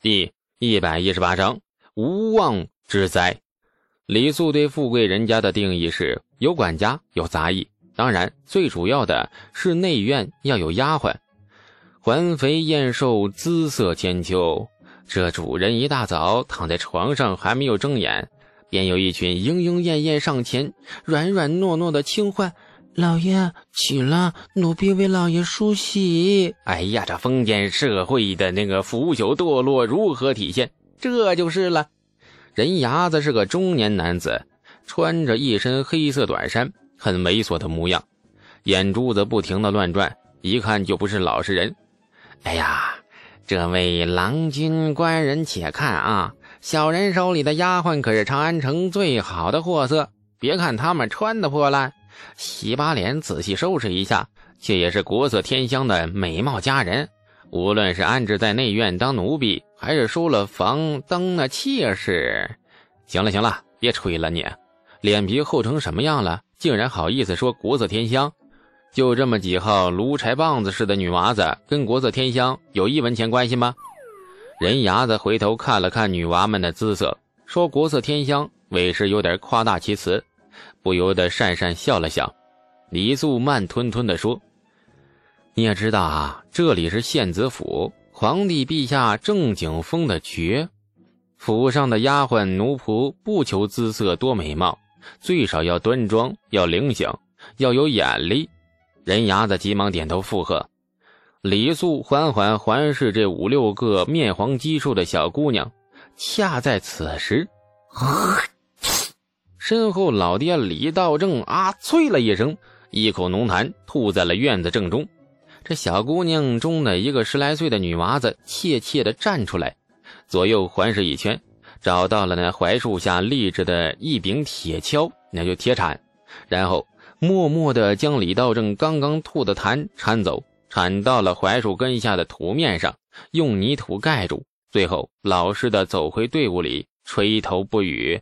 第一百一十八章无妄之灾。李素对富贵人家的定义是：有管家，有杂役，当然最主要的是内院要有丫鬟。环肥燕瘦，姿色千秋。这主人一大早躺在床上，还没有睁眼，便有一群莺莺燕燕上前，软软糯糯的轻唤。老爷起了，奴婢为老爷梳洗。哎呀，这封建社会的那个腐朽堕落如何体现？这就是了。人牙子是个中年男子，穿着一身黑色短衫，很猥琐的模样，眼珠子不停的乱转，一看就不是老实人。哎呀，这位郎君官人且看啊，小人手里的丫鬟可是长安城最好的货色，别看他们穿的破烂。洗把脸，仔细收拾一下，却也是国色天香的美貌佳人。无论是安置在内院当奴婢，还是收了房当那妾室，行了行了，别吹了你，脸皮厚成什么样了？竟然好意思说国色天香？就这么几号炉柴棒子似的女娃子，跟国色天香有一文钱关系吗？人牙子回头看了看女娃们的姿色，说国色天香，委实有点夸大其词。不由得讪讪笑了笑，李素慢吞吞地说：“你也知道啊，这里是县子府，皇帝陛下正经封的爵，府上的丫鬟奴仆不求姿色多美貌，最少要端庄，要灵醒，要有眼力。”人牙子急忙点头附和。李素缓缓环视这五六个面黄肌瘦的小姑娘，恰在此时。身后，老爹李道正啊啐了一声，一口浓痰吐在了院子正中。这小姑娘中的一个十来岁的女娃子怯怯地站出来，左右环视一圈，找到了那槐树下立着的一柄铁锹，那就铁铲，然后默默地将李道正刚刚吐的痰铲走，铲到了槐树根下的土面上，用泥土盖住，最后老实地走回队伍里，垂头不语。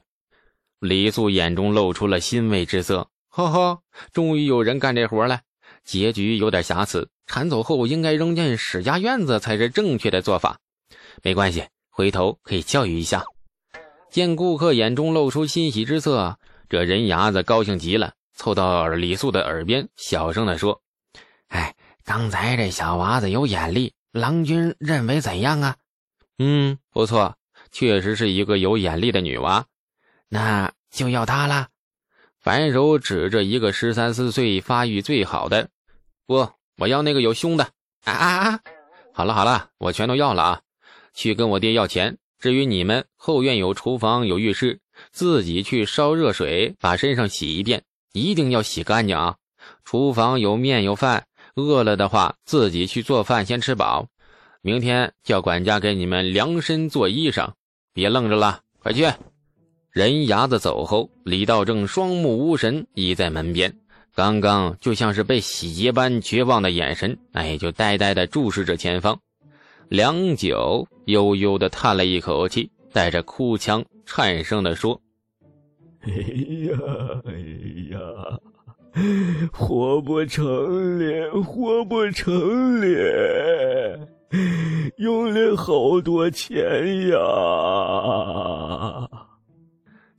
李素眼中露出了欣慰之色，呵呵，终于有人干这活了。结局有点瑕疵，铲走后应该扔进史家院子才是正确的做法。没关系，回头可以教育一下。见顾客眼中露出欣喜之色，这人牙子高兴极了，凑到李素的耳边小声地说：“哎，刚才这小娃子有眼力，郎君认为怎样啊？”“嗯，不错，确实是一个有眼力的女娃。”那就要他了。反手指着一个十三四岁、发育最好的，不，我要那个有胸的。啊啊啊！好了好了，我全都要了啊！去跟我爹要钱。至于你们，后院有厨房有浴室，自己去烧热水，把身上洗一遍，一定要洗干净啊！厨房有面有饭，饿了的话自己去做饭，先吃饱。明天叫管家给你们量身做衣裳，别愣着了，快去！人牙子走后，李道正双目无神，倚在门边，刚刚就像是被洗劫般绝望的眼神，哎，就呆呆地注视着前方。良久，悠悠地叹了一口气，带着哭腔，颤声地说：“哎呀，哎呀，活不成了，活不成了，用了好多钱呀！”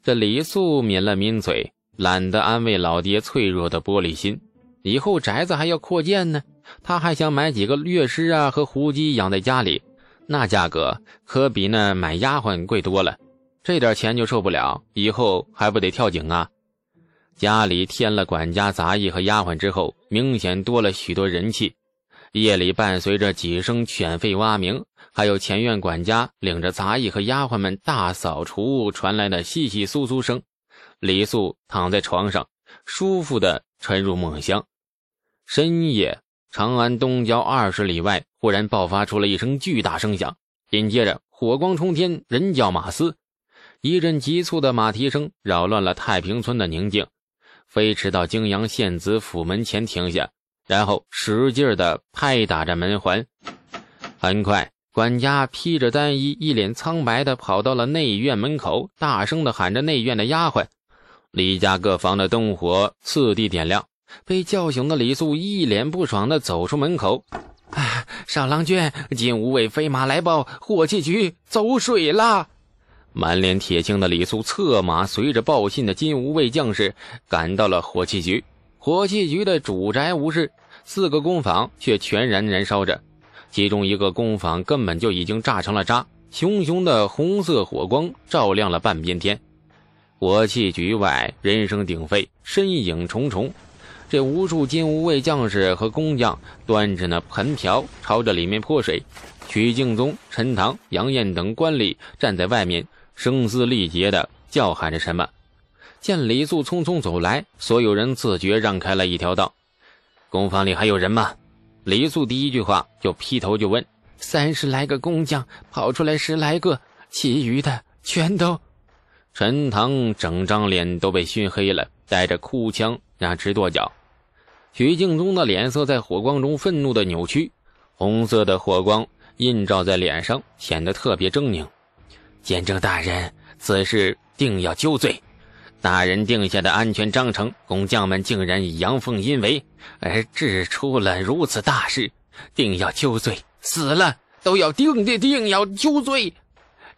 这李素抿了抿嘴，懒得安慰老爹脆弱的玻璃心。以后宅子还要扩建呢，他还想买几个乐师啊和胡姬养在家里，那价格可比那买丫鬟贵多了。这点钱就受不了，以后还不得跳井啊？家里添了管家、杂役和丫鬟之后，明显多了许多人气。夜里伴随着几声犬吠蛙鸣。还有前院管家领着杂役和丫鬟们大扫除传来的窸窸窣窣声，李素躺在床上，舒服的沉入梦乡。深夜，长安东郊二十里外忽然爆发出了一声巨大声响，紧接着火光冲天，人叫马嘶，一阵急促的马蹄声扰乱了太平村的宁静，飞驰到泾阳县子府门前停下，然后使劲的拍打着门环，很快。管家披着单衣，一脸苍白的跑到了内院门口，大声的喊着内院的丫鬟。李家各房的灯火次第点亮，被叫醒的李素一脸不爽的走出门口。啊，少郎君，金吾卫飞马来报，火器局走水了。满脸铁青的李素策马随着报信的金吾卫将士赶到了火器局。火器局的主宅无事，四个工坊却全然燃烧着，其中一个工坊根本就已经炸成了渣，熊熊的红色火光照亮了半边天。火器局外人声鼎沸，身影重重。这无数金吾卫将士和工匠端着那盆瓢朝着里面泼水，曲敬宗、陈塘、杨艳等官吏站在外面，声嘶力竭地叫喊着什么。见李素匆匆走来，所有人自觉让开了一条道。工坊里还有人吗？李素第一句话就劈头就问：“三十来个工匠跑出来十来个，其余的全都……”陈塘整张脸都被熏黑了，带着哭腔，那直跺脚。徐敬宗的脸色在火光中愤怒的扭曲，红色的火光映照在脸上，显得特别狰狞。监正大人，此事定要揪罪。大人定下的安全章程，工匠们竟然阳奉阴违，而致出了如此大事，定要揪罪。死了都要定定定要揪罪。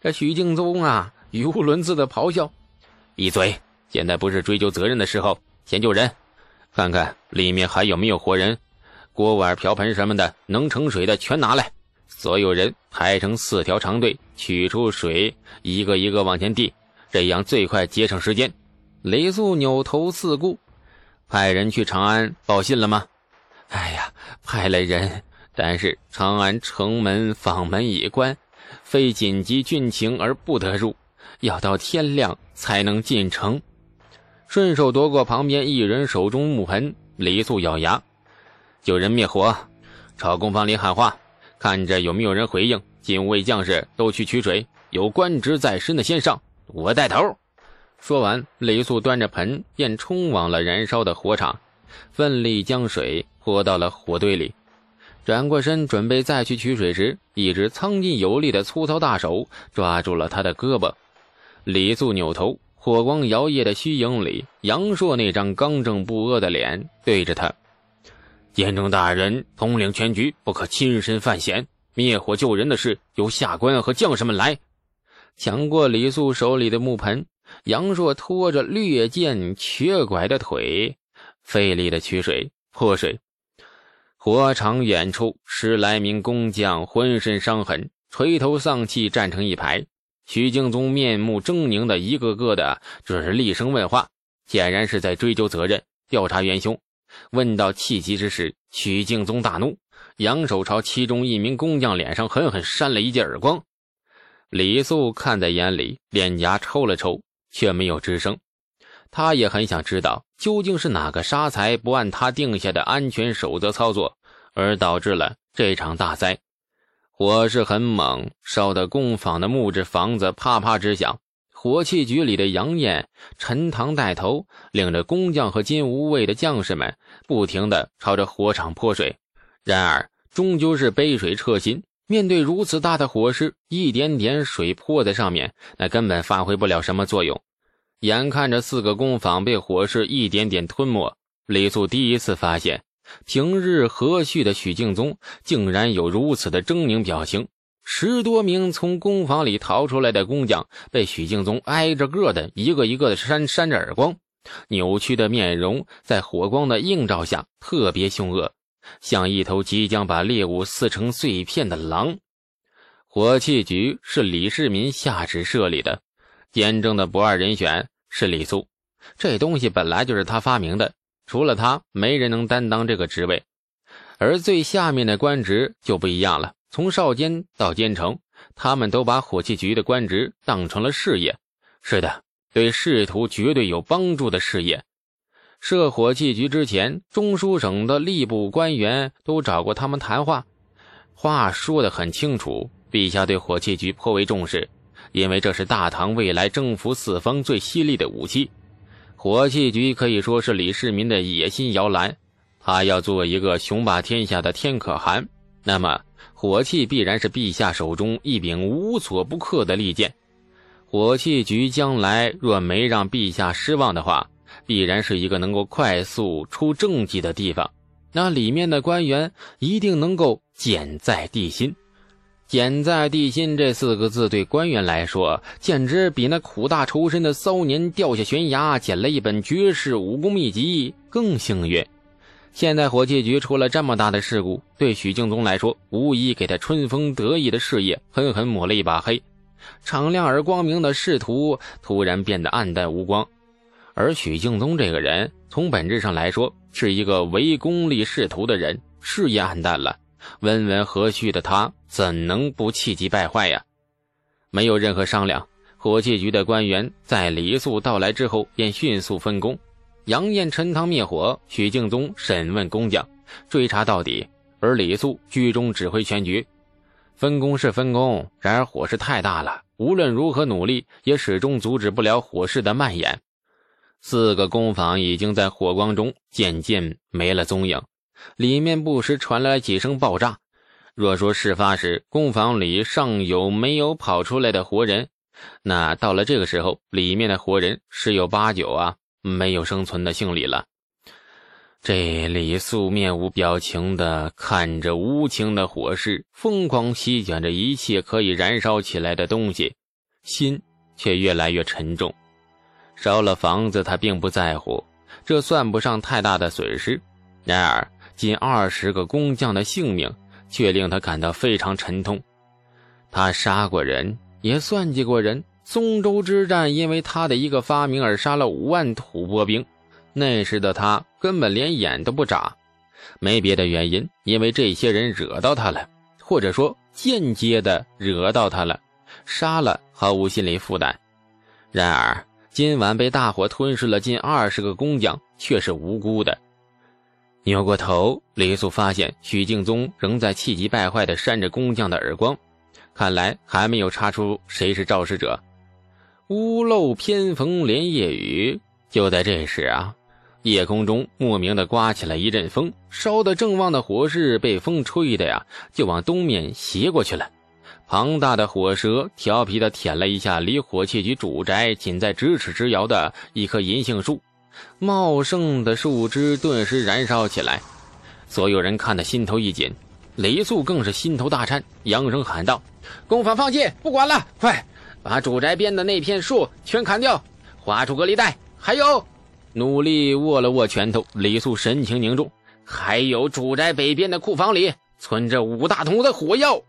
这许敬宗啊，语无伦次的咆哮：“闭嘴！现在不是追究责任的时候，先救人。”看看里面还有没有活人，锅碗瓢盆什么的能盛水的全拿来。所有人排成四条长队，取出水，一个一个往前递，这样最快节省时间。李素扭头四顾，派人去长安报信了吗？哎呀，派了人，但是长安城门坊门已关，非紧急军情而不得入，要到天亮才能进城。顺手夺过旁边一人手中木盆，李素咬牙，救人灭火，朝工坊里喊话，看着有没有人回应。禁卫将士都去取水，有官职在身的先上，我带头。说完，李素端着盆便冲往了燃烧的火场，奋力将水泼到了火堆里，转过身准备再去取水时，一只苍劲有力的粗糙大手抓住了他的胳膊。李素扭头。火光摇曳的虚影里，杨硕那张刚正不阿的脸对着他：“监中大人统领全局，不可亲身犯险。灭火救人的事，由下官和将士们来。”抢过李素手里的木盆，杨硕拖着略见瘸拐的腿，费力的取水泼水。火场远处，十来名工匠浑身伤痕，垂头丧气站成一排。许敬宗面目狰狞的一个个的，这是厉声问话，显然是在追究责任、调查元凶。问到气急之时，许敬宗大怒，扬手朝其中一名工匠脸上狠狠扇了一记耳光。李素看在眼里，脸颊抽了抽，却没有吱声。他也很想知道，究竟是哪个杀才不按他定下的安全守则操作，而导致了这场大灾。火势很猛，烧得工坊的木质房子啪啪直响。火器局里的杨艳、陈塘带头，领着工匠和金无畏的将士们，不停地朝着火场泼水。然而，终究是杯水车薪。面对如此大的火势，一点点水泼在上面，那根本发挥不了什么作用。眼看着四个工坊被火势一点点吞没，李素第一次发现。平日和煦的许敬宗，竟然有如此的狰狞表情。十多名从工坊里逃出来的工匠，被许敬宗挨着个的一个一个的扇扇着耳光，扭曲的面容在火光的映照下特别凶恶，像一头即将把猎物撕成碎片的狼。火器局是李世民下旨设立的，监正的不二人选是李肃，这东西本来就是他发明的。除了他，没人能担当这个职位，而最下面的官职就不一样了。从少监到监丞，他们都把火器局的官职当成了事业。是的，对仕途绝对有帮助的事业。设火器局之前，中书省的吏部官员都找过他们谈话，话说得很清楚。陛下对火器局颇为重视，因为这是大唐未来征服四方最犀利的武器。火器局可以说是李世民的野心摇篮，他要做一个雄霸天下的天可汗，那么火器必然是陛下手中一柄无所不克的利剑。火器局将来若没让陛下失望的话，必然是一个能够快速出政绩的地方，那里面的官员一定能够简在地心。简在地心这四个字对官员来说，简直比那苦大仇深的骚年掉下悬崖捡了一本绝世武功秘籍更幸运。现在火器局出了这么大的事故，对许敬宗来说，无疑给他春风得意的事业狠狠抹了一把黑。敞亮而光明的仕途突然变得暗淡无光。而许敬宗这个人，从本质上来说，是一个唯功利仕途的人，事业暗淡了。温文和煦的他怎能不气急败坏呀？没有任何商量，火器局的官员在李素到来之后便迅速分工：杨艳陈塘灭火，许敬宗审问工匠，追查到底；而李素居中指挥全局。分工是分工，然而火势太大了，无论如何努力，也始终阻止不了火势的蔓延。四个工坊已经在火光中渐渐没了踪影。里面不时传来几声爆炸。若说事发时工坊里尚有没有跑出来的活人，那到了这个时候，里面的活人十有八九啊没有生存的幸理了。这李素面无表情的看着无情的火势，疯狂席卷着一切可以燃烧起来的东西，心却越来越沉重。烧了房子，他并不在乎，这算不上太大的损失。然而，近二十个工匠的性命，却令他感到非常沉痛。他杀过人，也算计过人。松州之战，因为他的一个发明而杀了五万吐蕃兵。那时的他根本连眼都不眨，没别的原因，因为这些人惹到他了，或者说间接的惹到他了。杀了毫无心理负担。然而今晚被大火吞噬了近二十个工匠，却是无辜的。扭过头，李素发现许敬宗仍在气急败坏地扇着工匠的耳光，看来还没有查出谁是肇事者。屋漏偏逢连夜雨，就在这时啊，夜空中莫名的刮起了一阵风，烧得正旺的火势被风吹的呀，就往东面斜过去了。庞大的火蛇调皮地舔了一下离火器局主宅仅在咫尺之遥的一棵银杏树。茂盛的树枝顿时燃烧起来，所有人看得心头一紧，雷素更是心头大颤，扬声喊道：“工坊放弃，不管了，快把主宅边的那片树全砍掉，划出隔离带。还有，努力握了握拳头，李素神情凝重。还有主宅北边的库房里存着五大桶的火药。”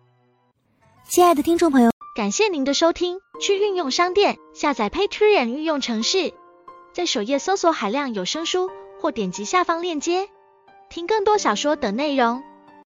亲爱的听众朋友，感谢您的收听，去运用商店下载 Patreon 运用城市。在首页搜索海量有声书，或点击下方链接听更多小说等内容。